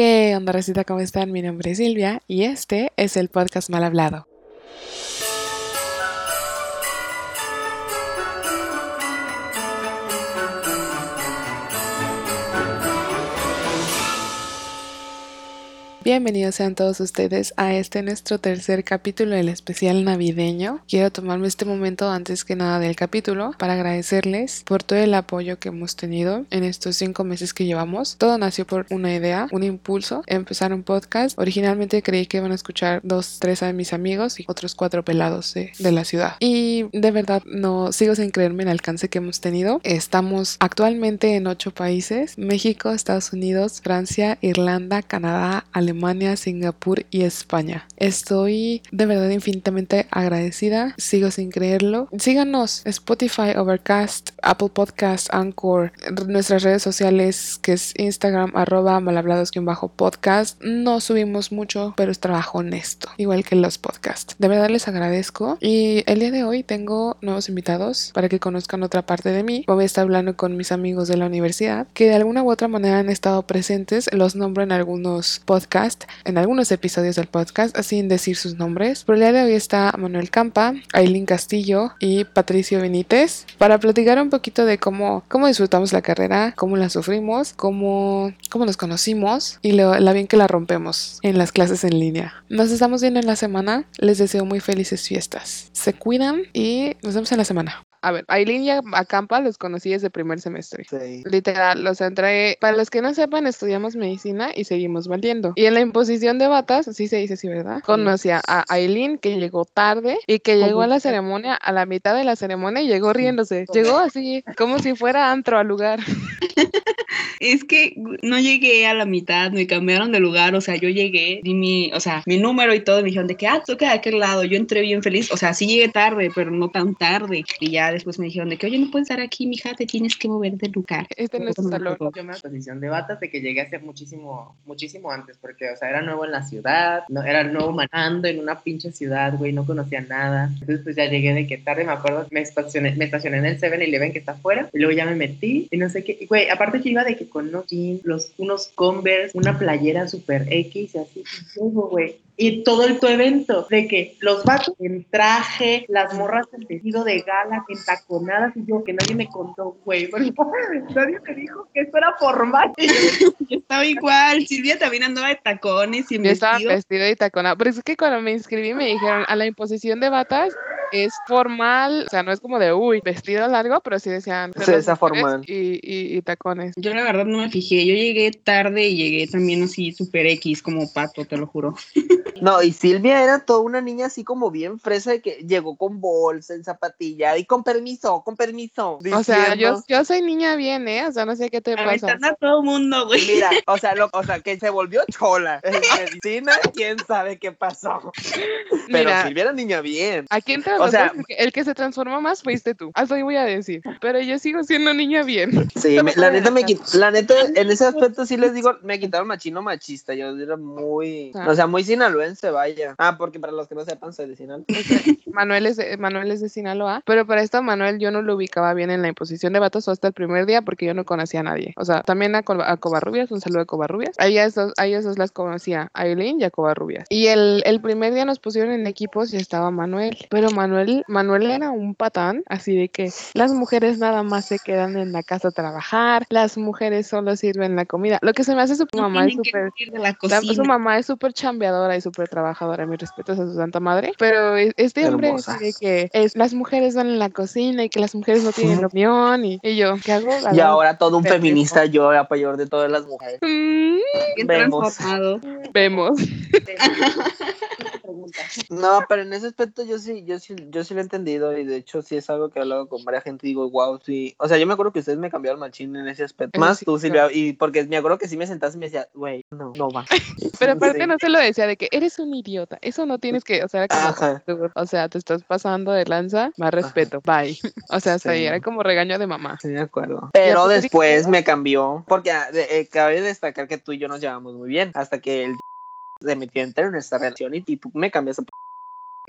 ¿Qué onda, Recita? ¿Cómo están? Mi nombre es Silvia y este es el podcast Mal Hablado. Bienvenidos sean todos ustedes a este nuestro tercer capítulo del especial navideño. Quiero tomarme este momento antes que nada del capítulo para agradecerles por todo el apoyo que hemos tenido en estos cinco meses que llevamos. Todo nació por una idea, un impulso, empezar un podcast. Originalmente creí que iban a escuchar dos, tres de mis amigos y otros cuatro pelados de, de la ciudad. Y de verdad no sigo sin creerme el alcance que hemos tenido. Estamos actualmente en ocho países, México, Estados Unidos, Francia, Irlanda, Canadá, Alemania, Alemania, Singapur y España. Estoy de verdad infinitamente agradecida, sigo sin creerlo. Síganos Spotify, Overcast, Apple Podcast, Anchor, nuestras redes sociales que es Instagram arroba malhablados-podcast. No subimos mucho, pero es trabajo honesto, igual que los podcasts. De verdad les agradezco y el día de hoy tengo nuevos invitados para que conozcan otra parte de mí. Voy a estar hablando con mis amigos de la universidad que de alguna u otra manera han estado presentes, los nombro en algunos podcasts en algunos episodios del podcast, sin decir sus nombres. Por el día de hoy está Manuel Campa, Aileen Castillo y Patricio Benítez para platicar un poquito de cómo, cómo disfrutamos la carrera, cómo la sufrimos, cómo, cómo nos conocimos y lo, la bien que la rompemos en las clases en línea. Nos estamos viendo en la semana. Les deseo muy felices fiestas. Se cuidan y nos vemos en la semana. A ver, Aileen y Acampa los conocí desde primer semestre. Sí. Literal, los entré. Para los que no sepan, estudiamos medicina y seguimos valiendo. Y en la imposición de batas, sí se dice así, ¿verdad? Conocí a Aileen, que llegó tarde y que llegó a la ceremonia, a la mitad de la ceremonia y llegó riéndose. Llegó así, como si fuera antro al lugar. es que no llegué a la mitad, me cambiaron de lugar, o sea, yo llegué, di mi, o sea, mi número y todo, me dijeron de que, ah, toca de aquel lado, yo entré bien feliz, o sea, sí llegué tarde, pero no tan tarde, y ya después me dijeron de que, oye, no puedes estar aquí, mija, te tienes que mover de lugar. Este no es tu salón. Yo me posición de batas de que llegué hace muchísimo, muchísimo antes, porque, o sea, era nuevo en la ciudad, no, era nuevo manando en una pinche ciudad, güey, no conocía nada. Entonces, pues ya llegué de que tarde, me acuerdo, me estacioné, me estacioné en el 7-Eleven que está afuera, y luego ya me metí, y no sé qué, güey, aparte que iba de que con unos jeans, los, unos Converse, una playera super X y así, y güey y todo el tu evento, de que los vatos en traje, las morras en vestido de gala, entaconadas, y yo que nadie me contó, güey, nadie me dijo que esto era formal. yo estaba igual, Silvia también andaba de tacones y en Yo estaba vestida y taconada, pero es que cuando me inscribí me dijeron a la imposición de batas es formal, o sea, no es como de, uy, vestido largo, pero sí decían. Sí, esa formal. Y, y, tacones. Yo la verdad no me fijé, yo llegué tarde y llegué también así super X como pato, te lo juro. No, y Silvia era toda una niña así como bien fresa de que llegó con bolsa, en zapatilla y con permiso, con permiso. O sea, yo, yo soy niña bien, ¿eh? O sea, no sé qué te pasa. a todo mundo, güey. Mira, o sea, lo, o sea, que se volvió chola. En medicina, quién sabe qué pasó. Pero Silvia era niña bien. Aquí entra o sea, el que se transformó más fuiste tú. Así voy a decir. Pero yo sigo siendo niña bien. Sí, la neta me la neta, en ese aspecto sí les digo, me quitaron machino machista. Yo era muy, o sea, muy sinaloense, vaya. Ah, porque para los que no sepan, soy de Sinaloa. Manuel es de, Manuel es de Sinaloa, pero para esto Manuel yo no lo ubicaba bien en la imposición de vatos hasta el primer día porque yo no conocía a nadie. O sea, también a, a Covarrubias, un saludo a Covarrubias. Ahí esos, ahí esos las conocía, a Eileen y a Covarrubias. Y el, el primer día nos pusieron en equipos y estaba Manuel, pero Manuel Manuel, era un patán, así de que las mujeres nada más se quedan en la casa a trabajar, las mujeres solo sirven la comida. Lo que se me hace su mamá es súper, su mamá es súper chambeadora y súper trabajadora, mis respetos a su santa madre, pero este hombre dice que es, las mujeres van en la cocina y que las mujeres no tienen opinión y, yo, ¿qué hago? Y ahora todo un feminista, yo apoyador de todas las mujeres. Mm, Vemos. Vemos. No, pero en ese aspecto yo sí, yo sí, yo sí lo he entendido y de hecho sí es algo que he hablado con varias gente y digo, wow, sí. O sea, yo me acuerdo que ustedes me cambiaron machín en ese aspecto. Más tú, Silvia, y porque me acuerdo que sí me sentaste y me decía, güey, no, no va. pero aparte no se lo decía de que eres un idiota. Eso no tienes que, o sea, o sea, te estás pasando de lanza, más respeto, bye. O sea, hasta ahí era como regaño de mamá. Sí, de acuerdo. Pero después me cambió, porque ah, eh, cabe destacar que tú y yo nos llevamos muy bien, hasta que el se metió en nuestra relación y, tú me cambias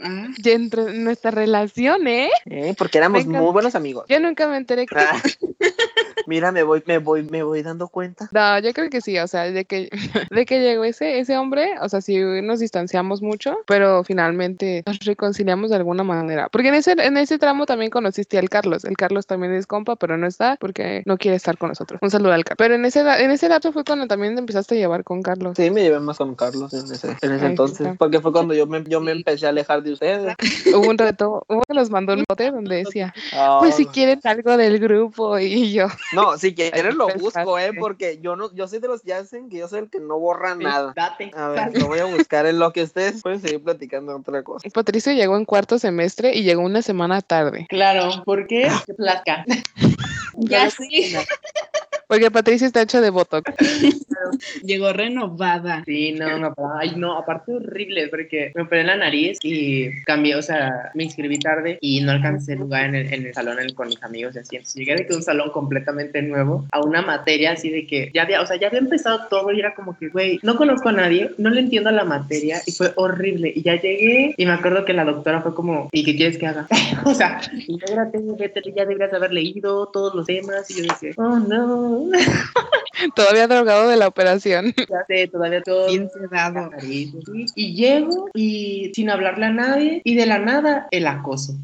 Ah, y entre nuestra relación, ¿eh? ¿eh? Porque éramos muy buenos amigos. Yo nunca me enteré que... Ah. Mira, me voy, me voy, me voy dando cuenta. No, yo creo que sí, o sea, de que, de que llegó ese, ese hombre, o sea, sí nos distanciamos mucho, pero finalmente nos reconciliamos de alguna manera. Porque en ese, en ese tramo también conociste al Carlos. El Carlos también es compa, pero no está porque no quiere estar con nosotros. Un saludo al Carlos. Pero en ese, en ese lapso fue cuando también te empezaste a llevar con Carlos. Sí, me llevé más con Carlos en ese, en ese entonces. Porque fue cuando yo me, yo me empecé a alejar de ustedes. Hubo un reto, uno que nos mandó un bote donde decía, Ah, pues si quieren algo del grupo y yo. No, si quieres lo Pensaste. busco, eh, porque yo no, yo soy de los que hacen que yo soy el que no borra nada. Date. A ver, lo voy a buscar en lo que ustedes pueden seguir platicando otra cosa. Patricio llegó en cuarto semestre y llegó una semana tarde. Claro, ¿por qué? Qué placa. Ya sí. Porque Patricio está hecho de botox. Llegó renovada. Sí, no, no, ay, no, aparte horrible, porque me operé la nariz y cambié, o sea, me inscribí tarde y no alcancé lugar en el, en el salón en- con mis amigos y así. Entonces llegué de que un salón completamente nuevo a una materia así de que ya había, o sea, ya había empezado todo y era como que, güey, no conozco a nadie, no le entiendo a la materia y fue horrible. Y ya llegué y me acuerdo que la doctora fue como, ¿y qué quieres que haga? o sea, y yo era, tengo que- ya deberías haber leído todos los temas y yo decía, oh no, Todavía drogado de la operación. ya sé, todavía todo. Bien ¿sí? Y llego y sin hablarle a nadie y de la nada el acoso.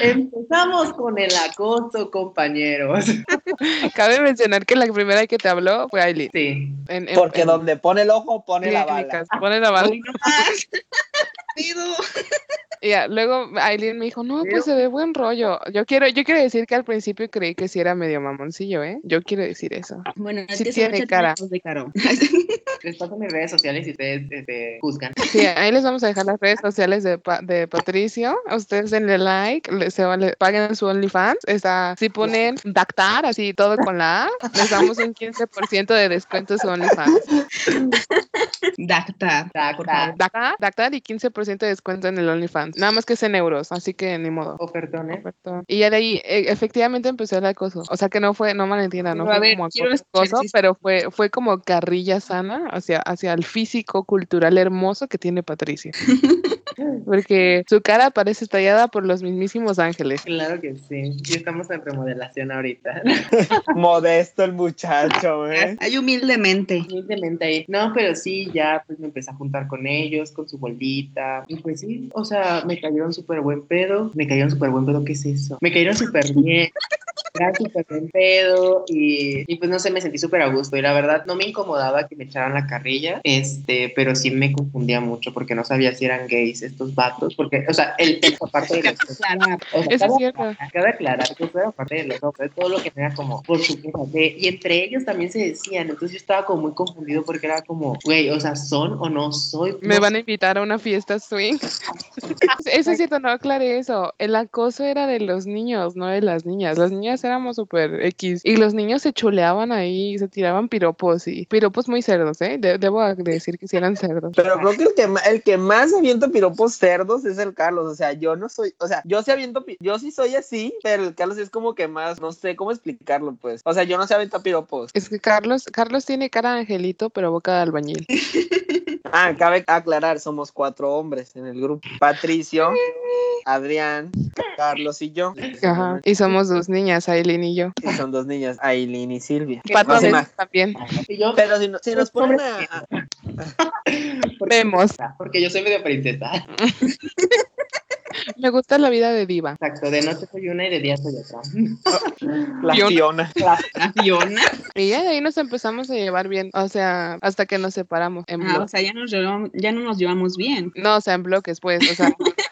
Empezamos con el acoso, compañeros. Cabe mencionar que la primera que te habló fue Aileen. Sí. En- en- Porque en donde pone el ojo, pone la bala. Pone la bala. Hoy no más. Pido. Y ya, luego Aileen me dijo, no, pues se ve buen rollo. Yo quiero, yo quiero decir que al principio creí que sí era medio mamoncillo, ¿eh? Yo quiero decir eso. Bueno, Sí es tiene cara. De caro. Les paso mis redes sociales y ustedes este, juzgan. Sí, ahí les vamos a dejar las redes sociales de, Pa- de Patricio. Ustedes denle like, le, se va- le paguen su OnlyFans. Está, si ponen Dactar, así todo con la A, les damos un 15% de descuento en su OnlyFans. Dacta. por Dacta. favor. Dactar, Dactar y 15% de descuento en el OnlyFans. Nada más que es en euros, así que ni modo. Ofertones. Perfecto. Y ya de ahí, e- efectivamente empezó el acoso. O sea que no fue, no malentiendan, no a fue ver, como acoso, pero fue, fue como carrilla sana hacia, hacia el físico cultural hermoso que tiene Patricio. Porque su cara parece estallada por los mismísimos ángeles. Claro que sí. Y estamos en remodelación ahorita. Modesto el muchacho, ¿eh? Ay, humildemente. Humildemente ahí. No, pero sí, ya pues me empecé a juntar con ellos, con su bolita. Y pues sí, o sea, me cayeron súper buen pedo. Me cayeron súper buen pedo, ¿qué es eso? Me cayeron súper bien. Era súper buen pedo. Y, y pues no sé, me sentí súper a gusto. Y la verdad, no me incomodaba que me echaran la carrilla. Este, pero sí me confundía mucho porque no sabía si eran gays estos vatos. Porque, o sea, el, el parte de los Aclarar. o sea, Eso es cierto. Cabe aclarar que eso era parte de los hombres, todo lo que era como por su cuenta de- y entre ellos también se decían, entonces yo estaba como muy confundido porque era como, güey, o sea, son o no soy. Me van a invitar a una fiesta swing. Eso es cierto, no aclaré eso. El acoso era de los niños, no de las niñas. Las niñas éramos súper X. Y los niños se chuleaban ahí, se tiraban piropos y piropos muy cerdos, ¿eh? De- debo decir que sí eran cerdos. Pero creo que el que, el que más avienta piropos cerdos es el Carlos. O sea, yo no soy, o sea, yo sí aviento, yo sí soy así, pero el Carlos es como que más, no sé cómo explicarlo, pues. O sea, yo no sé aventar piropos. Es que Carlos, Carlos tiene cara de angelito, pero boca de albañil. Ah, cabe aclarar, somos cuatro hombres en el grupo. Patricio, Adrián, Carlos y yo. Ajá. Y somos dos niñas, Aileen y yo. Y son dos niñas, Aileen y Silvia. Pato a No también. Y yo, Pero si, no- si nos ponen a, Vemos. porque yo soy medio princesa. Me gusta la vida de diva. Exacto, de noche soy una y de día soy otra. la Fiona. Fiona. La Fiona. Y ya de ahí nos empezamos a llevar bien. O sea, hasta que nos separamos en Ah, o sea, ya, nos llevamos- ya no nos llevamos bien. No, o sea, en bloques, pues. O sea,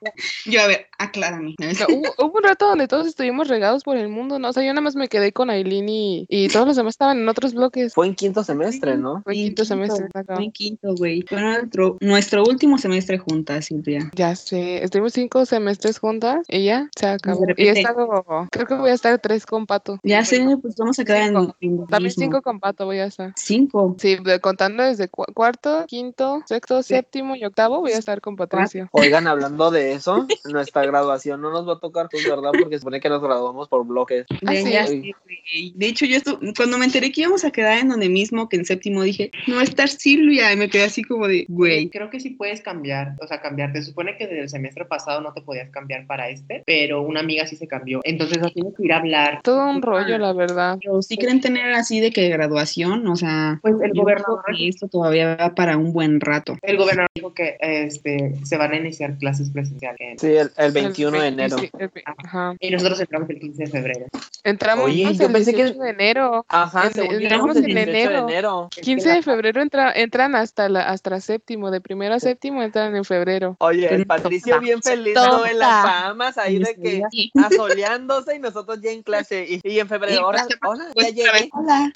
Yo, a ver, aclárame. hubo, hubo un rato donde todos estuvimos regados por el mundo, ¿no? O sea, yo nada más me quedé con Aileen y, y todos los demás estaban en otros bloques. Fue en quinto semestre, ¿no? Fue Sí, quinto semestre. acá. Fue en quinto, güey. Fue nuestro, nuestro último semestre juntas, Silvia. Ya sé, estuvimos cinco semestres juntas y ya se acabó. Y he estado, creo que voy a estar tres con Pato. Ya sé, pues vamos a quedar en, Cinco. en También cinco con Pato voy a estar. Cinco. Sí, contando desde cu- cuarto, quinto, sexto, séptimo y octavo voy a estar con Patricio. Oigan, hablando de de eso, nuestra graduación no nos va a tocar, pues, ¿verdad? Porque se supone que nos graduamos por bloques. Ah, De, sí. De hecho, yo estu- cuando me enteré que íbamos a quedar en donde mismo, que en séptimo, dije, no va a estar Silvia. Y me quedé así como de, güey. Creo que sí puedes cambiar, o sea, cambiarte. Se supone que desde el semestre pasado no te podías cambiar para este, pero una amiga sí se cambió. Entonces no tienes que ir a hablar. Todo un rollo, la verdad. Pero sí creen tener así de que graduación, o sea, Pues el gobernador, esto todavía va para un buen rato. el gobernador dijo que este, se van a iniciar clases presenciales. En- Sí, el, el 21 de El enero. 20, el Ajá. Y nosotros entramos el 15 de febrero. Entramos Oye, yo el pensé que- 18 de enero. Ajá, En- según yo, entramos en 18 de enero. enero. 15 de febrero entra- entran hasta la, hasta séptimo, de primero a séptimo entran en febrero. Oye, el Patricio bien feliz Tonta. ¿no? en las famas ahí de que Sí. asoleándose y nosotros ya en clase. Y, y en febrero, hola, hola, ya Pues, llegué. hola.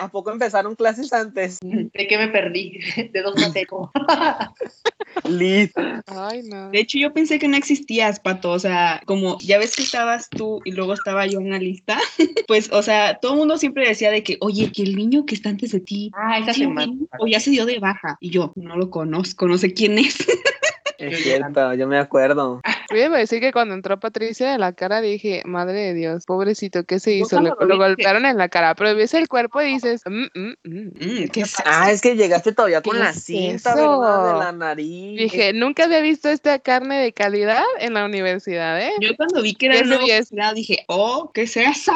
¿A poco empezaron clases antes? ¿De qué me perdí? De dos materias. Liz. Ay, no. De hecho, yo pensé que no existías, Pato. O sea, como ya ves que estabas tú y luego estaba yo en la lista, pues, o sea, todo el mundo siempre decía de que, oye, que el niño que está antes de ti, Ah, esa ¿sí o semana. no? o ya se dio de baja. Y yo, no lo conozco, no sé quién es. Es cierto, yo me acuerdo. Voy a decir que cuando entró Patricia de la cara dije, madre de Dios, pobrecito, ¿qué se hizo? Lo, golpearon en la cara, pero ves el cuerpo y dices, mm, mm, mm. Mm, ¿Qué es Ah, es que llegaste todavía con ¿Qué la cinta. De la nariz. Dije, nunca había visto esta carne de calidad en la universidad, ¿eh? Yo cuando vi que era ¿Qué el nuevo sería eso? posgrado, dije, oh, ¿qué es esa?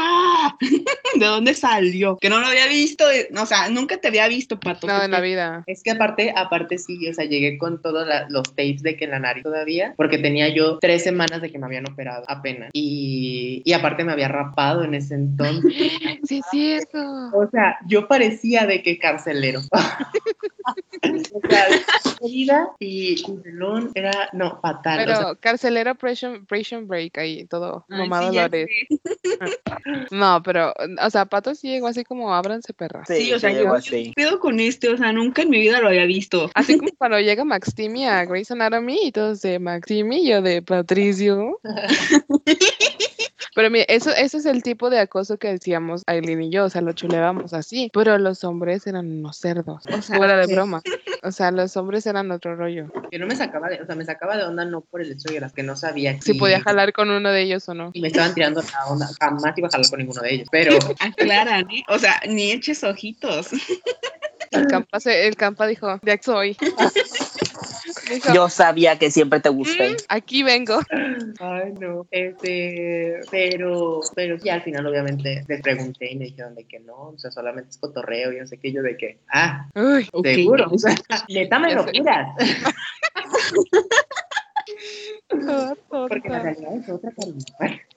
¿De dónde salió? Que no lo había visto, eh, o sea, nunca te había visto, Pato. No, ¿qué en la vida. Es que aparte, aparte sí, o sea, llegué con todos los tapes de que en la nariz todavía, porque tenía yo tres semanas de que me habían operado apenas. Y, y aparte me había rapado en ese entonces. Sí, es cierto. O sea, yo parecía de que carcelero. o sea, herida y pelón era, no, fatal. o sea, Pero carcelero prison, prison break ahí, todo, Ay, sí, Dolores. sé. No, pero, o sea, Pato sí llegó así como, ábranse perras. Sí, Sí, o sea, sí, yo, llegó yo así. ¿qué pedo con este, o sea, nunca en mi vida lo había visto. Así como cuando llega Max Timmy a Grey's Anatomy y todos de Max Timmy, yo de Patricio. Pero mira, eso, eso es el tipo de acoso que decíamos Aileen y yo, o sea, lo chuleábamos así, pero los hombres eran unos cerdos, O sea, fuera de broma. O sea, los hombres eran otro rollo. que no me sacaba de, o sea, me sacaba de onda no por el hecho de las que no sabía Si podía jalar con uno de ellos o no. y me estaban tirando la onda, jamás iba a jalar con ninguno de ellos, pero Aclaran, ¿eh? O sea, ni eches ojitos. El campa, se- el campa dijo, de aquí soy. Dijo, Yo sabía que siempre te gusté. "Mm, aquí vengo. Ay, no. Este, pero, pero sí, al final obviamente les pregunté y me dijeron de que no, o sea, solamente es cotorreo y no sé qué, yo de que, ah, Uy, seguro, o sea, neta me lo miras, porque la realidad es otra, cariño.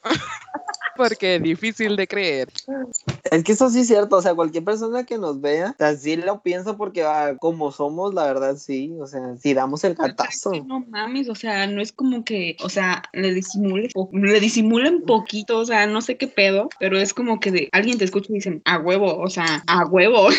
Porque difícil de creer. Es que eso sí es cierto, o sea, cualquier persona que nos vea, o sea, sí lo piensa porque ah, como somos, la verdad sí, o sea, si damos el catazo. No mames, o sea, no es como que, o sea, le disimulen, le disimulen poquito, o sea, no sé qué pedo, pero es como que de, alguien te escucha y dicen, a huevo, o sea, a huevo.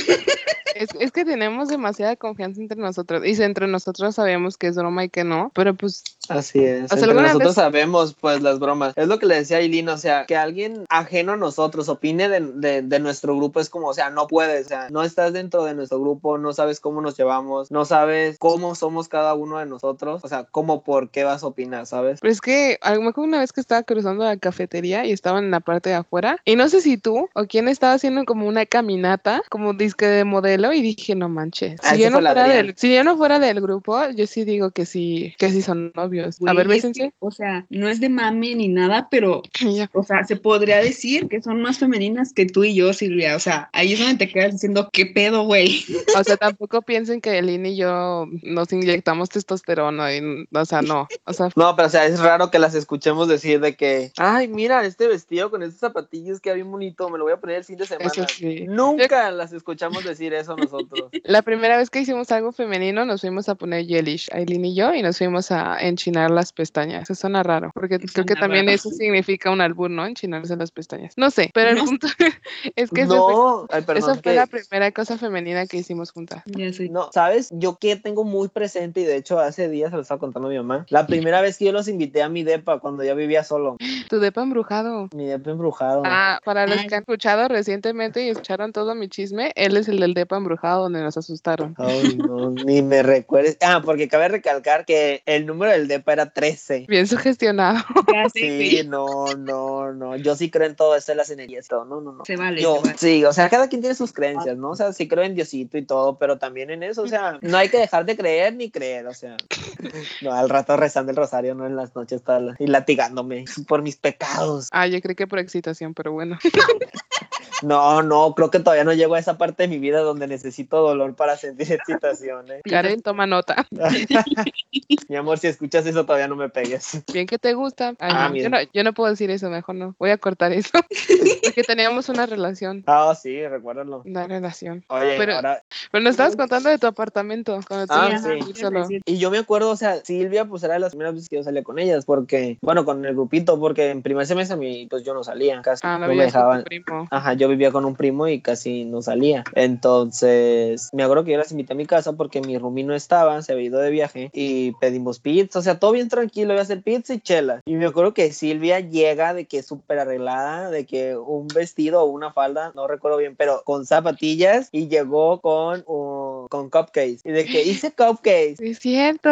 Es, es que tenemos demasiada confianza entre nosotros. Y si entre nosotros sabemos que es broma y que no, pero pues Así es. O sea, Entre ¿alguna nosotros vez- sabemos, pues, las bromas. Es lo que le decía a Aileen, o sea, que alguien ajeno a nosotros opine de, de- de nuestro grupo es como, o sea, no puedes, o sea, no estás dentro de nuestro grupo, no sabes cómo nos llevamos, no sabes cómo somos cada uno de nosotros, o sea, cómo, por qué vas a opinar, ¿sabes? Pero es que a lo mejor una vez que estaba cruzando la cafetería y estaban en la parte de afuera, y no sé si tú o quién estaba haciendo como una caminata, como disque de modelo, y dije, no manches. Ah, Si yo no, fuera del, si yo no fuera del grupo, yo sí digo que sí, que sí son novios. A Güey, ver, es bésense. que, o sea, no es de mame ni nada, pero, Y ya. o sea, se podría decir que son más femeninas que tú y yo, Silvia. O sea, ahí es donde te quedas diciendo, ¿qué pedo, güey? O sea, tampoco piensen que Lynn y yo nos inyectamos testosterona, y, o sea, no. O sea, No, pero o sea, es raro que las escuchemos decir de que, ay, mira, este vestido con estos zapatillos queda bien bonito, me lo voy a poner el fin de semana. eso sí. Nunca las escuchamos decir eso nosotros. La primera vez que hicimos algo femenino nos fuimos a poner Yelish, Aileen y yo, y nos fuimos a enchinar las pestañas. Eso suena raro, porque creo que también raro. eso significa un albur, ¿no? Enchinarse las pestañas. No sé, pero el punto es que eso fue, no, ay, perdón, eso fue que- la primera cosa femenina que hicimos juntas. Ya sé. No, ¿sabes? Yo que tengo muy presente y de hecho hace días se lo estaba contando a mi mamá. La primera vez que yo los invité a mi depa cuando ya vivía solo. Tu depa embrujado. Mi depa embrujado. Ah, para los Ay. que han escuchado recientemente y escucharon todo mi chisme, él es el del depa embrujado donde nos asustaron. Ay, no, ni me recuerdes. Ah, porque cabe recalcar que el número del depa era 13. Bien sugestionado. Sí, no, no, no. Yo sí creo en todo esto de las energías, todo. No, no, no. Se vale. Yo, se vale. sí, o sea, cada quien tiene sus creencias, ¿no? O sea, sí creo en Diosito y todo, pero también en eso, o sea, no hay que dejar de creer ni creer, o sea. No, al rato rezando el rosario, no en las noches tal, y latigándome por mis pecados. Ah, yo creí que por excitación, pero bueno. No, no, creo que todavía no llego a esa parte de mi vida donde necesito dolor para sentir excitación, ¿eh? Karen, toma nota. Mi amor, si escuchas eso, todavía no me pegues. Bien que te gusta. Ay, Ah, no, yo, no, yo no puedo decir eso, mejor no. Voy a cortar eso. Porque teníamos una relación. Ah, sí, recuérdalo. Una relación. Oye, Pero- ahora, Pero nos estabas contando de tu apartamento. Cuando Ah, sí. solo. Y yo me acuerdo, o sea, Silvia, pues era de las primeras veces que yo salía con ellas, porque, bueno, con el grupito, porque en primer semestre a mí, pues yo no salía, casi Ah, no no me dejaban. primo. Ajá, yo vivía con un primo y casi no salía. Entonces, me acuerdo que yo las invité a mi casa porque mi roomie no estaba, se había ido de viaje y pedimos pizza, o sea, todo bien tranquilo, iba a hacer pizza y chela. Y me acuerdo que Silvia llega de que súper arreglada, de que un vestido o una falda, no recuerdo bien, pero con zapatillas y llegó con, uh, con cupcakes. Y de que hice cupcakes. Es cierto.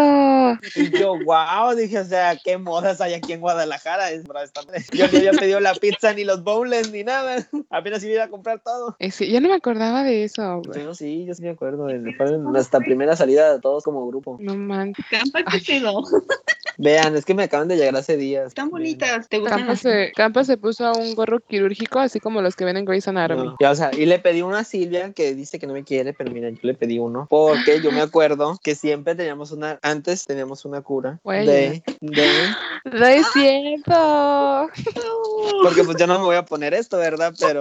Y yo, wow, dije, o sea, qué modas hay aquí en Guadalajara. Yo no había pedido la pizza ni los bowls ni nada. Apenas iba a ir a comprar todo. Eh, sí, yo no me acordaba de eso. güey. Yo sí, yo sí me acuerdo. de- Fue nuestra primera salida de todos como grupo. No manches. Campa, ¿qué pedo? Vean, es que me acaban de llegar hace días. Están bonitas. ¿Te gustan? Campa se, Campa se puso un gorro quirúrgico, así como los que ven en Grey's Anatomy. No, ya, o sea, y le pedí uno a Silvia que dice que no me quiere, pero mira, yo le pedí uno porque yo me acuerdo que siempre teníamos una, antes teníamos una cura Güey. de, de, No es cierto. porque pues yo no me voy a poner esto, ¿verdad? Pero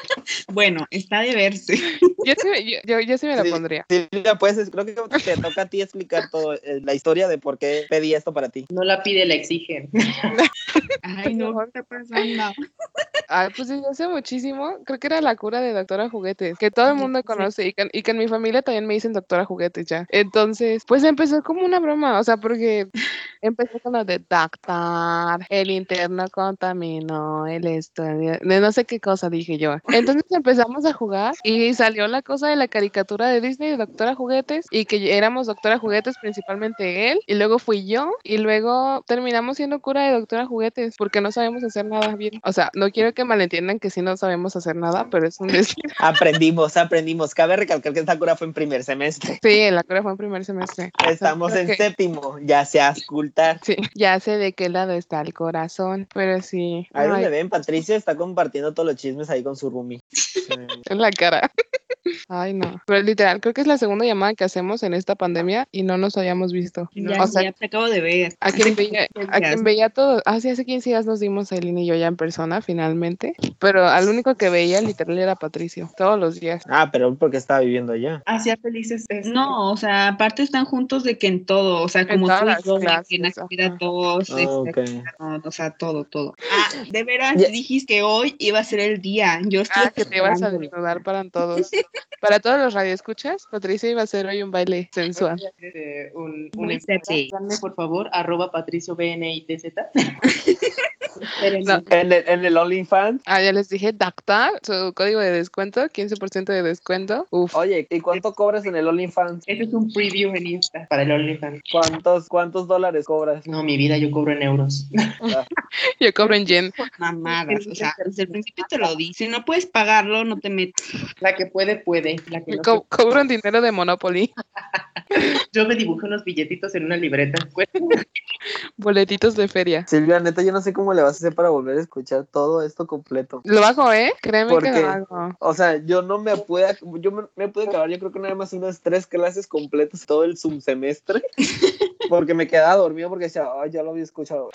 Bueno, está de verse. Yo sí, me- yo, yo, yo sí me la Sí. pondría. Silvia, pues es- creo que te toca a ti explicar todo eh, la historia de por qué pedí esto para ti. No la pide, la exigen. Ay, no, ¿qué está pasando? Ay, pues desde hace muchísimo, creo que era la cura de Doctora Juguetes, que todo el mundo Sí. conoce y que, y que en mi familia también me dicen Doctora Juguetes ya. Entonces, pues empezó como una broma, o sea, porque empezó con lo de Doctor, el interno contaminó, el estudio, de no sé qué cosa dije yo. Entonces empezamos a jugar y salió la cosa de la caricatura de Disney de Doctora Juguetes y que éramos Doctora Juguetes, principalmente él, y luego fui yo, y luego terminamos siendo cura de Doctora Juguetes porque no sabemos hacer nada bien. O sea, no quiero que malentiendan que sí no sabemos hacer nada, pero es un decir. Aprendimos, aprendimos. Cabe recalcar que esta cura fue en primer semestre. Sí, la cura fue en primer semestre. O sea, Estamos en que- séptimo, ya se ascultar. Sí, ya sé de qué lado está el corazón, pero sí. Ahí donde ven, Patricia está compartiendo todos los chismes ahí con su roomie. Sí. en la cara. Ay, no. Pero literal, creo que es la segunda llamada que hacemos en esta pandemia y no nos habíamos visto. Ya, o sea, ya te acabo de ver. a quien veía, 15 a quien veía todo, ah, sí, hace 15 días nos dimos Aileen y yo ya en persona, finalmente. Pero al único que veía literal era Patricio, todos los días. Ah, pero porque estaba viviendo allá. Hacía felices. este, No, o sea, aparte están juntos de que en todo, o sea, como todas tú y las yo, en actividad todos, Ah, este, o sea, todo, todo. Ah, de veras, Ya- dijiste que hoy iba a ser el día. Yo estoy Ah, que te ibas a desnudar para todos. Para todos los radioescuchas, Patricia iba a hacer hoy un baile sensual. este, un, sexy. Dame, por favor, arroba patricio BNITZ. No. En el, en el OnlyFans. Ah, ya les dije, Dactar, su código de descuento, 15% de descuento. Uf, Oye, ¿y cuánto cobras en el OnlyFans? Ese es un preview en Insta para el OnlyFans. ¿Cuántos, cuántos dólares cobras? No, mi vida, yo cobro en euros. yo cobro en yen. Mamadas, o sea, desde el principio te lo di. Si no puedes pagarlo, no te metas. La que puede, puede. La que no Co- cobro en dinero de Monopoly. Yo me dibujé unos billetitos en una libreta. Boletitos de feria. Silvia, neta, yo no sé cómo le vas a hacer para volver a escuchar todo esto completo. Lo hago, ¿eh? Créeme ¿Por que lo hago. O sea, yo no me pude, yo me, me pude acabar, yo creo que nada más unas tres clases completas todo el subsemestre. Porque me quedaba dormido porque decía, ay, ya lo había escuchado.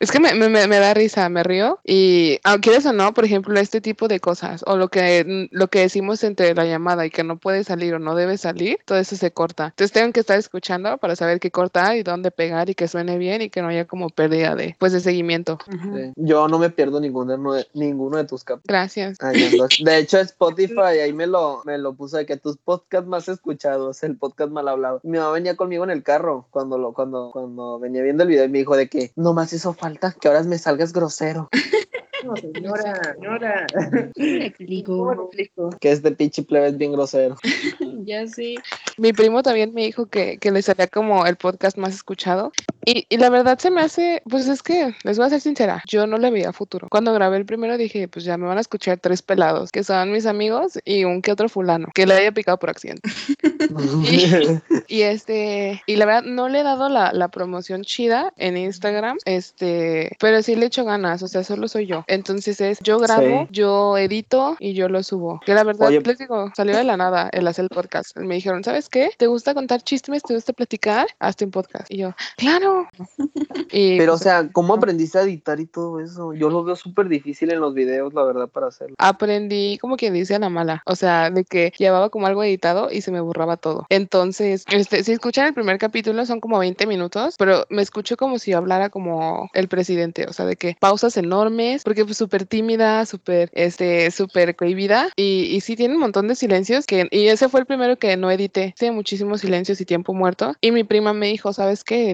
Es que me, me, me- da risa, me río. Y aunque quieres o no, por ejemplo, este tipo de cosas, o lo que, lo que decimos entre la llamada y que no puede salir o no debe salir, todo eso se corta. Entonces tengo que estar escuchando para saber qué cortar y dónde pegar y que suene bien y que no haya como pérdida de, pues, de seguimiento. Sí. Yo no me pierdo ninguno de, ninguno de tus capítulos. Gracias. Ando. De hecho, Spotify ahí me lo, me lo puso de que tus podcasts más escuchados, el podcast mal hablado. Mi mamá venía conmigo en el carro cuando lo, cuando, cuando venía viendo el video y me dijo de que nomás hizo falta que ahora me salgas grosero. No, señora, señora. ¿Cómo le explico? Que este pinche plebe es bien grosero. Ya sé. Mi primo también me dijo que, que le salía como el podcast más escuchado. Y, y la verdad se me hace, pues es que, les voy a ser sincera, yo no le veía futuro. Cuando grabé el primero dije, pues ya me van a escuchar tres pelados, que son mis amigos y un que otro fulano, que le haya picado por accidente. Y este, y la verdad no le he dado la, la promoción chida en Instagram, este, pero sí le echo ganas, o sea, solo soy yo. Entonces es, yo grabo, Sí. yo edito y yo lo subo. Que la verdad, Oye. les digo, salió de la nada el hacer el podcast. Me dijeron, ¿sabes qué? ¿Te gusta contar chismes? ¿Te gusta platicar? Hazte un podcast. Y yo, claro. Y Pero, o pues, sea, ¿cómo aprendiste a editar y todo eso? Yo lo veo súper difícil en los videos, la verdad, para hacerlo. aprendí como quien dice a la mala, o sea, de que llevaba como algo editado y se me borraba todo. Entonces, este, si escuchan el primer capítulo son como 20 minutos, pero me escucho como si hablara como el presidente, o sea, de que pausas enormes, porque pues súper tímida, súper, este, súper cohibida y, y sí tiene un montón de silencios que, y ese fue el primero que no edité, tiene muchísimos silencios y tiempo muerto y mi prima me dijo, ¿sabes qué?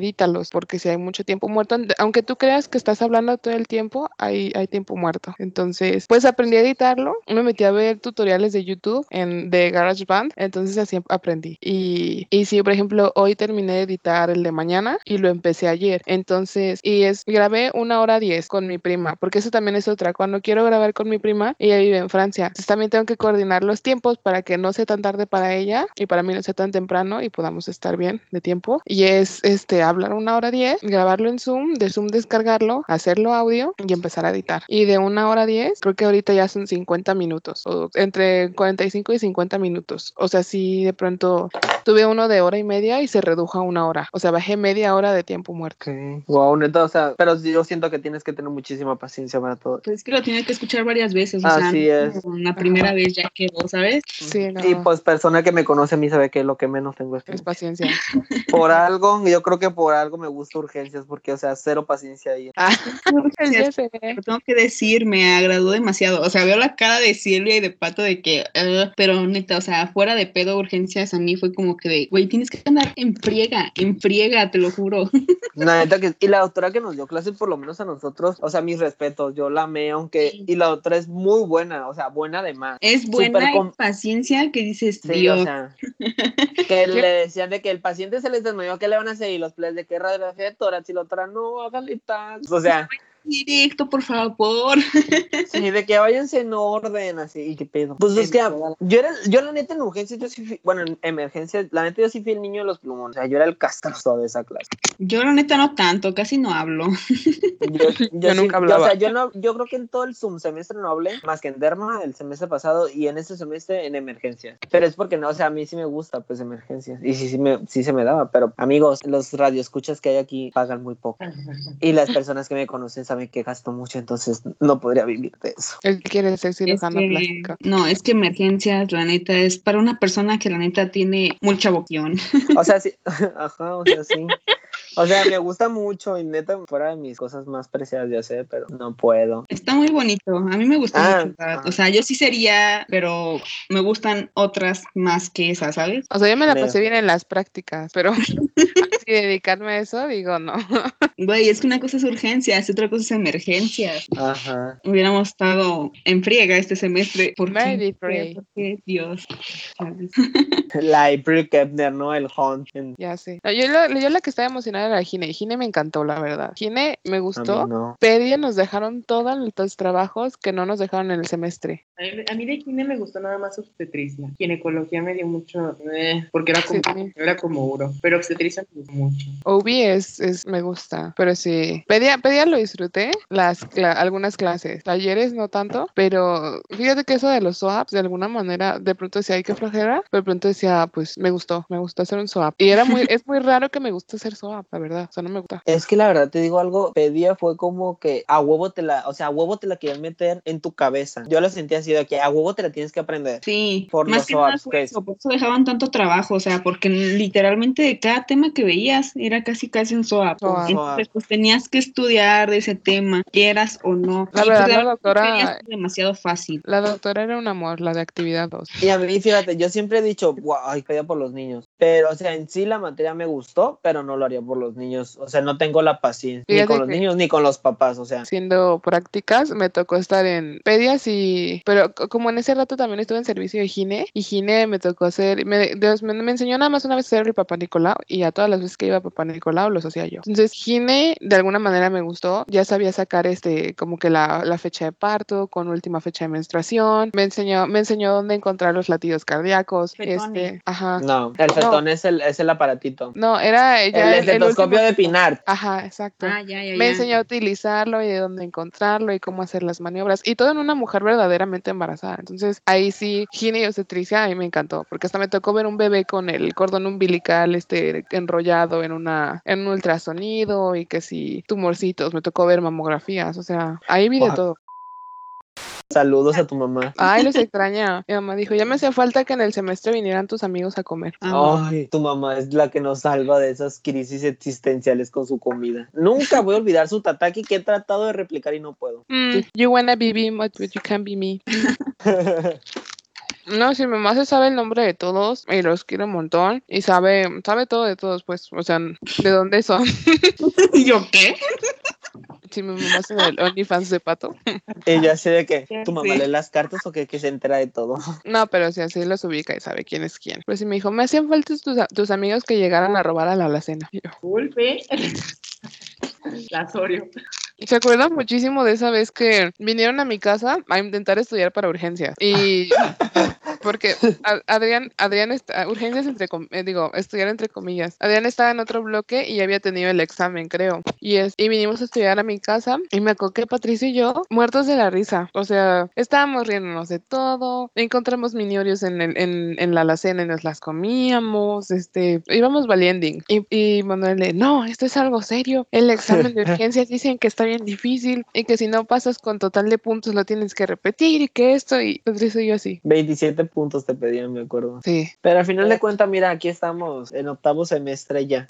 Edítalos, porque si hay mucho tiempo muerto, aunque tú creas que estás hablando todo el tiempo, hay, hay tiempo muerto. Entonces, pues aprendí a editarlo, me metí a ver tutoriales de YouTube en, de GarageBand, entonces así aprendí. Y, y sí, por ejemplo, hoy terminé de editar el de mañana y lo empecé ayer. Entonces, y es, grabé una hora diez con mi prima, porque eso también es otra. Cuando quiero grabar con mi prima, ella vive en Francia. Entonces también tengo que coordinar los tiempos para que no sea tan tarde para ella y para mí no sea tan temprano y podamos estar bien de tiempo. Y es este hablar una hora diez, grabarlo en Zoom, de Zoom descargarlo, hacerlo audio y empezar a editar. Y de una hora diez, creo que ahorita ya son 50 minutos, o entre 45 y 50 minutos. O sea, sí, de pronto tuve uno de hora y media y se redujo a una hora. O sea, bajé media hora de tiempo muerto. Wow, neta, o sea, pero yo siento que tienes que tener muchísima paciencia para todo. Pues es que lo tienes que escuchar varias veces. O Así sea, es. la primera vez ya quedó, ¿sabes? Sí, no, Y pues persona que me conoce a mí sabe que lo que menos tengo es es paciencia. por algo, yo creo que por algo me gusta urgencias, porque, o sea, cero paciencia ahí. Ah, tengo que decir, me agradó demasiado. O sea, veo la cara de Silvia y de Pato de que, "Ugh", pero neta, o sea, fuera de pedo urgencias, a mí fue como que de, güey, tienes que andar en friega, en friega, te lo juro. La neta que, y la doctora que nos dio clase, por lo menos a nosotros, o sea, mis respetos, yo la amé, aunque, Sí. y la doctora es muy buena, o sea, buena además. Es buena y paciencia que dices, Sí, Dios. o sea, que le decían de que el paciente se les desmayó, ¿qué le van a hacer? Y los ples de que radiografía de tórax y la otra, no, hágale tal. O sea, Directo, por favor. sí, de que váyanse en orden, así, y qué pedo. Pues es que yo era, yo la neta en urgencias, yo sí fui, bueno, en emergencias, la neta yo sí fui el niño de los plumones, o sea, yo era el castroso de esa clase. Yo la neta no tanto, casi no hablo. Yo, yo Yo sí- nunca yo, o hablaba. sea, yo, no, yo creo que en todo el Zoom semestre no hablé, más que en Derma el semestre pasado y en este semestre en emergencias. Pero es porque no, o sea, a mí sí me gusta, pues, emergencias. Y sí, sí, me, sí se me daba, pero amigos, los radioescuchas que hay aquí pagan muy poco. Y las personas que me conocen saben que gasto mucho, entonces no podría vivir de eso. Él quiere ser Es cirujano que- plástico. no, es que emergencias, la neta, es para una persona que la neta tiene mucha vocación. O sea, sí, ajá, o sea, sí. O sea, me gusta mucho y neta, fuera de mis cosas más preciadas de hacer, pero no puedo. Está muy bonito, a mí me gusta Ah, mucho. ah. O sea, yo sí sería, pero me gustan otras más que esas, ¿sabes? O sea, yo me la pasé bien en las prácticas, pero así dedicarme a eso, digo, no. Güey, es que una cosa es urgencias, otra cosa es emergencias. Ajá. Hubiéramos estado en friega este semestre. ¿Por Very qué? ¿Por qué? Dios. La April Kepner, ¿no? El Hunt. Ya sé. No, yo, lo- yo la que estaba emocionada era Gine. Gine me encantó, la verdad. Gine me A mí gustó. no. Pedia nos dejaron todos los trabajos que no nos dejaron en el semestre. A mí, a mí de gine me gustó nada más obstetricia. Ginecología me dio mucho, eh, porque era Sí, como, también. era como uro, pero obstetricia me gustó mucho. OB es, es, me gusta, pero sí. Pedia, Pedia lo disfruté, las, algunas clases. Talleres no tanto, pero fíjate que eso de los SOAPs, de alguna manera, de pronto decía, hay que flojera, pero de pronto decía, pues me gustó, me gustó hacer un SOAP. Y era muy, es muy raro que me guste hacer SOAP, la verdad, o sea, no me gusta. Es que la verdad te digo algo, pedía fue como que a huevo te la, o sea, a huevo te la querían meter en tu cabeza. Yo lo sentía así de que a huevo te la tienes que aprender. Sí, Por más los que nada SWAPs, fue que eso, por eso dejaban tanto trabajo, o sea, porque literalmente cada tema que era casi casi un SOAP. SOAP. En SOAP. semestres, pues tenías que estudiar de ese tema, quieras o no. La Y, verdad, pues, la doctora- quería ser demasiado fácil. La doctora era un amor, la de actividad 2. Y a mí, fíjate, yo siempre he dicho, wow, ay, quería por los niños. Pero, o sea, en sí la materia me gustó, pero no lo haría por los niños. O sea, no tengo la paciencia. Ni con los niños, ni con los papás, o sea. Haciendo prácticas, me tocó estar en pedias y... Pero como en ese rato también estuve en servicio de gine, y gine me tocó hacer... Me, Dios, me, me enseñó nada más una vez a hacer el Papá Nicolau, y a todas las veces que iba a Papá Nicolau los hacía yo. Entonces, gine de alguna manera me gustó. Ya sabía sacar este como que la, la fecha de parto con última fecha de menstruación. Me enseñó, me enseñó dónde encontrar los latidos cardíacos. Fetone. Este, ajá. No, el fetón es, el, es el aparatito. No, era ella el estetoscopio de Pinar. Ajá, exacto. Ah, ya, ya, Me enseñó a utilizarlo y de dónde encontrarlo y cómo hacer las maniobras. Y todo en una mujer verdaderamente embarazada. Entonces, ahí sí, gine y obstetricia, a mí me encantó. Porque hasta me tocó ver un bebé con el cordón umbilical este, enrollado en, una, en un ultrasonido y que sí, tumorcitos. Me tocó ver mamografías. O sea, ahí vi de Guau. todo. Saludos a tu mamá. Ay, los extraña. Mi mamá dijo, ya me hacía falta que en el semestre vinieran tus amigos a comer. Ah, Ay, tu mamá es la que nos salva de esas crisis existenciales con su comida. Nunca voy a olvidar su tataki que he tratado de replicar y no puedo. Mm, you wanna be me, but you can't be me. No, si mi mamá se sabe el nombre de todos y los quiere un montón y sabe, sabe todo de todos, pues, o sea, de dónde son. ¿Y yo qué? Si mi mamá es el OnlyFans de pato. Ella sé de que Ya tu mamá lee las cartas o que, que se entera de todo. No, pero sí, así los ubica y sabe quién es quién. Pues sí me dijo, me hacían falta tus, tus amigos que llegaran a robar a la alacena. Y yo, Disculpe. La Sorio. Se acuerdan muchísimo de esa vez que vinieron a mi casa a intentar estudiar para urgencias. Y porque Adrián, Adrián está, urgencias entre, eh, digo, estudiar entre comillas. Adrián estaba en otro bloque y ya había tenido el examen, creo. Y es, y vinimos a estudiar a mi casa y me acuerdo que Patricia y yo, muertos de la risa. O sea, estábamos riéndonos de todo. Encontramos miniorios en, el, en, en la alacena y nos las comíamos. Este, íbamos valiending. Y, y Manuel le, no, esto es algo serio. El examen de urgencias dicen que está bien difícil y que si no pasas con total de puntos lo tienes que repetir y que esto y Patricia y yo así. 27 puntos te pedían, me acuerdo. Sí. Pero al final de cuentas, mira, aquí estamos en octavo semestre ya.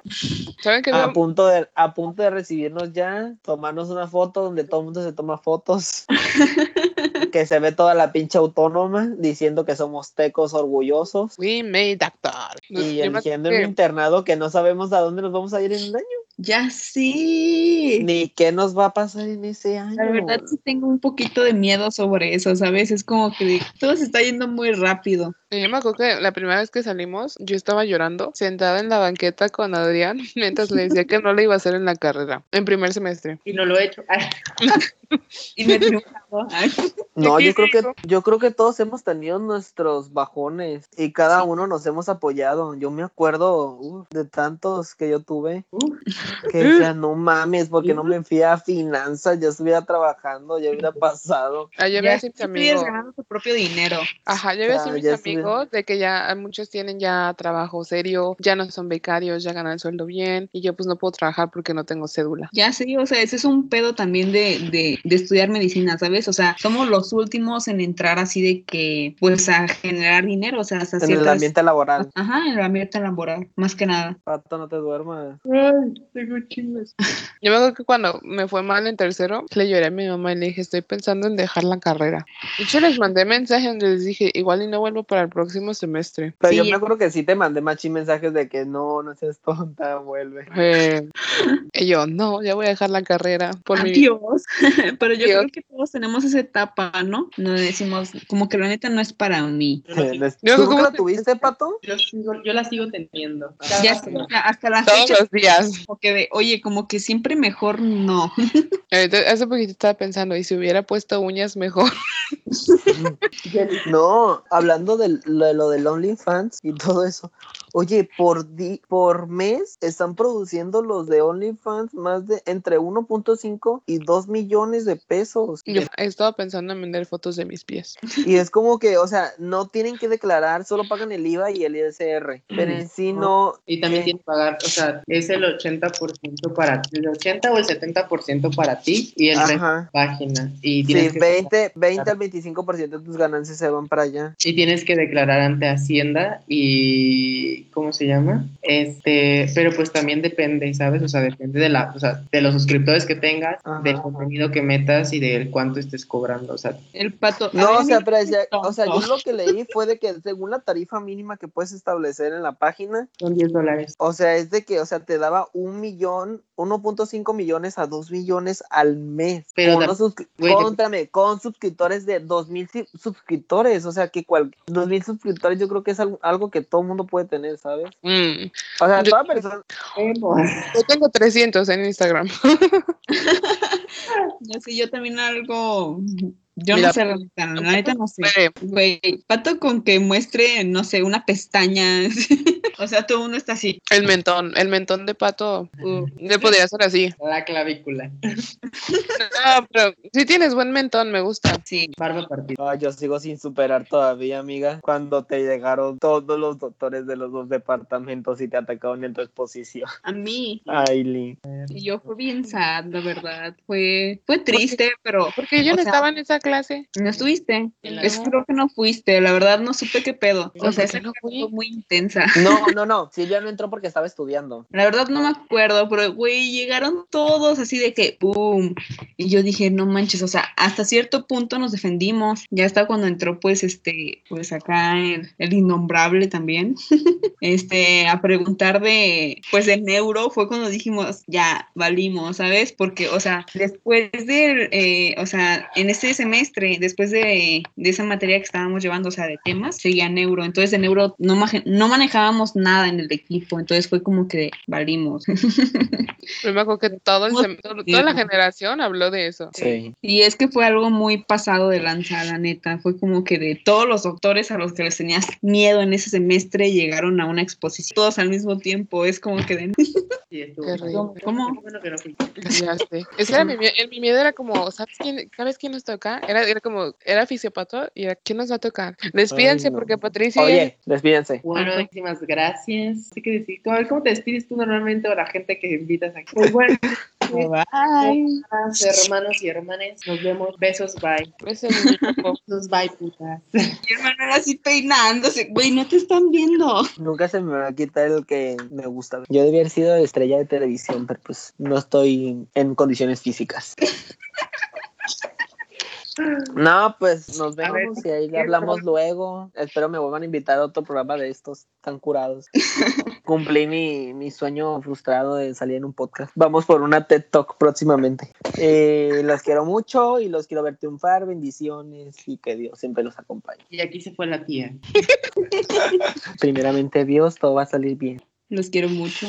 ¿Saben qué? A me- punto de, a punto de recibirnos ya, tomarnos una foto donde todo el mundo se toma fotos. que se ve toda la pinche autónoma diciendo que somos tecos orgullosos. We made doctor. Y me eligiendo un internado que no sabemos a dónde nos vamos a ir en un año. Ya sí. Ni qué nos va a pasar en ese año. La verdad sí tengo un poquito de miedo sobre eso, ¿sabes? Es como que todo se está yendo muy rápido. Yo me acuerdo que la primera vez que salimos, yo estaba llorando, sentada en la banqueta con Adrián, mientras le decía que no le iba a hacer en la carrera, en primer semestre. Y no lo he hecho. Ay, Y me. Ay, No, yo creo que yo creo que todos hemos tenido nuestros bajones y cada uno nos hemos apoyado. Yo me acuerdo uf, de tantos que yo tuve que decía, no mames, porque no me fui a finanzas, ya estuviera trabajando, ya hubiera pasado. Ah, yo ya había estuvieras amigos. ganando tu propio dinero. Ajá, yo había decir mis ya de que ya muchos tienen ya trabajo serio, ya no son becarios, ya ganan el sueldo bien, y yo pues no puedo trabajar porque no tengo cédula. Ya sí, o sea, ese es un pedo también de, de, de estudiar medicina, ¿sabes? O sea, somos los últimos en entrar así de que, pues, a generar dinero, o sea, hasta En el ciertas... ambiente laboral. Ajá, en el ambiente laboral, más que nada. Pato, no te duermas. Ay, tengo chingas. Yo me acuerdo que cuando me fue mal en tercero, le lloré a mi mamá y le dije, estoy pensando en dejar la carrera. De hecho, les mandé mensaje donde les dije, igual y no vuelvo para el próximo semestre. Pero Sí. yo me acuerdo que sí te mandé machi mensajes de que no, no seas tonta, vuelve. Eh, y yo, no, ya voy a dejar la carrera por mi Adiós. Pero yo Dios. creo que todos tenemos esa etapa, ¿no? Nos decimos, como que la neta no es para mí. Yo, lo sigo- ¿Tú ¿cómo la te- tuviste, Pato? yo sigo- yo la sigo teniendo. Ya Cada sea, hasta la todos fecha, los días. como que de, oye, como que siempre mejor no. Ahorita- hace poquito estaba pensando, y si hubiera puesto uñas mejor. No, hablando de lo, lo del OnlyFans y todo eso. Oye, por di- por mes están produciendo los de OnlyFans más de entre 1.5 y 2 millones de pesos. Yo estaba pensando en vender fotos de mis pies. Y es como que, o sea, no tienen que declarar, solo pagan el IVA y el ISR. Pero en sí no. Y también eh, tienes que pagar, o sea, es el 80% para ti, el 80 o el 70% para ti y el resto Ajá. página. Y Sí, tienes, que, 20, 20 al 25% de tus ganancias se van para allá. y tienes que declarar ante Hacienda y y ¿cómo se llama? Este, pero pues también depende, ¿sabes? O sea, depende de la, o sea, de los suscriptores que tengas, Ajá, del ajá. contenido que metas y del cuánto estés cobrando, o sea, El pato. No, o sea, pero decía- o sea, yo lo que leí fue de que según la tarifa mínima que puedes establecer en la página, son 10 dólares. o sea, es de que, o sea, te daba un millón, 1.5 millones a 2 millones al mes. Pero con, suscri- güey, con, suscriptores de 2000 si- suscriptores, o sea, que cual, 2000 suscriptores yo creo que es algo, algo que todo mundo puede tener, ¿sabes? Mm, O sea, Yo- toda persona, Yo tengo 300 en Instagram. No sé, yo también algo. Yo Mira, no sé, la neta, no sé. Güey, pato con que muestre, no sé, una pestaña. o sea, todo uno está así. El mentón, el mentón de pato Uh, le podría ser así. La clavícula. No, pero si tienes buen mentón, me gusta. sí. Barba partida. Yo sigo sin superar todavía, amiga, cuando te llegaron todos los doctores de los dos departamentos y te atacaron en tu exposición. A mí. Ay, Lee. Y yo fue bien sad, la verdad. Fue, fue triste, pero Porque yo no sea- estaba en esa clase. no estuviste. Es creo que no fuiste. La verdad no supe qué pedo. O ¿Por sea, esa no fue muy intensa. No, no, no, Silvia no entró porque estaba estudiando. La verdad no me acuerdo, pero güey, llegaron todos así de que ¡pum! Y yo dije, no manches, o sea, hasta cierto punto nos defendimos. Ya hasta cuando entró, pues, este, pues acá el, el innombrable también. este, a preguntar de, pues, de neuro, fue cuando dijimos, ya, valimos, ¿sabes? Porque, o sea, después del, eh, o sea, en este semestre, después de, de esa materia que estábamos llevando, o sea, de temas, seguía neuro. Entonces, de neuro no, no manejábamos nada en el equipo. Entonces, fue como que valimos. Yo me acuerdo que todo el toda la generación habló de eso. Sí. Y es que fue algo muy pasado de lanza, la neta. Fue como que de todos los doctores a los que les tenías miedo en ese semestre llegaron a una exposición todos al mismo tiempo. Es como que de... Sí, estuvo. ¿Cómo? Es que era mi, mie- el- mi miedo era como, ¿sabes quién, ¿sabes quién nos toca? Era, era como, era fisiopato y era, ¿quién nos va a tocar? Despídense Ay, no. porque Patricia Oye, despídense. Bueno, muchísimas gracias. ¿Qué que decir? A ver, ¿cómo te despides tú normalmente o la gente que invitas aquí? Pues bueno, Bye. hermanas, hermanos y hermanes, nos vemos. Besos, bye. Besos, bye, putas. Mi hermano era así peinándose. Güey, no te están viendo. Nunca se me va a quitar el que me gusta. Yo debía haber sido estrella de televisión, pero pues no estoy en condiciones físicas. No, pues nos ver, vemos y ahí ¿qué hablamos luego. Espero me vuelvan a invitar a otro programa de estos tan curados. Cumplí mi, mi sueño frustrado de salir en un podcast. Vamos por una TED Talk próximamente. Eh, los quiero mucho y los quiero ver triunfar. Bendiciones y que Dios siempre los acompañe. Y aquí se fue la tía. Primeramente Dios, todo va a salir bien. Los quiero mucho.